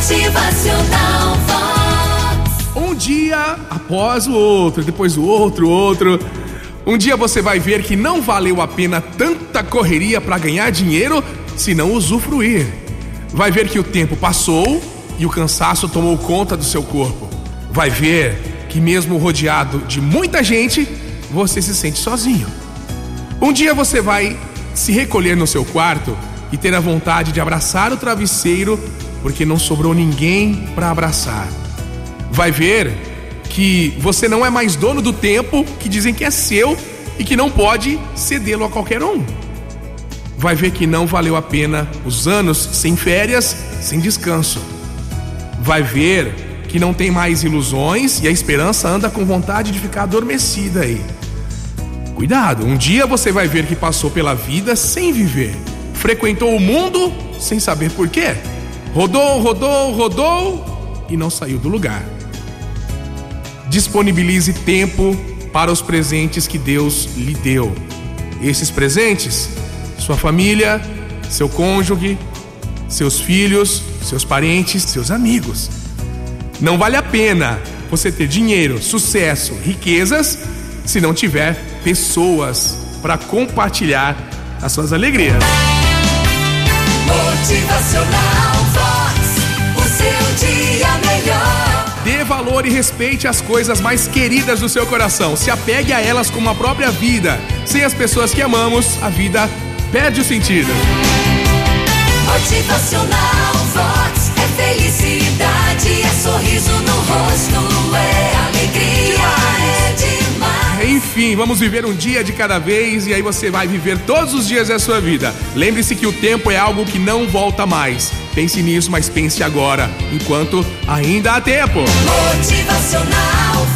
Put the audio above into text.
Motivacional Vox. Um dia após o outro, depois o outro, outro. Um dia você vai ver que não valeu a pena tanta correria para ganhar dinheiro se não usufruir. Vai ver que o tempo passou e o cansaço tomou conta do seu corpo. Vai ver que, mesmo rodeado de muita gente, você se sente sozinho. Um dia você vai se recolher no seu quarto e ter a vontade de abraçar o travesseiro porque não sobrou ninguém para abraçar. Vai ver que você não é mais dono do tempo que dizem que é seu e que não pode cedê-lo a qualquer um. Vai ver que não valeu a pena os anos sem férias, sem descanso. Vai ver que não tem mais ilusões e a esperança anda com vontade de ficar adormecida aí. Cuidado, um dia você vai ver que passou pela vida sem viver, frequentou o mundo sem saber por quê. Rodou, rodou, rodou e não saiu do lugar. Disponibilize tempo para os presentes que Deus lhe deu. Esses presentes, sua família, seu cônjuge, seus filhos, seus parentes, seus amigos. Não vale a pena você ter dinheiro, sucesso, riquezas, se não tiver pessoas para compartilhar as suas alegrias. Motivacional E respeite as coisas mais queridas do seu coração. Se apegue a elas como a própria vida. Sem as pessoas que amamos, a vida perde o sentido. Motivacional Enfim, vamos viver um dia de cada vez e aí você vai viver todos os dias da sua vida. Lembre-se que o tempo é algo que não volta mais. Pense nisso, mas pense agora, enquanto ainda há tempo. Motivacional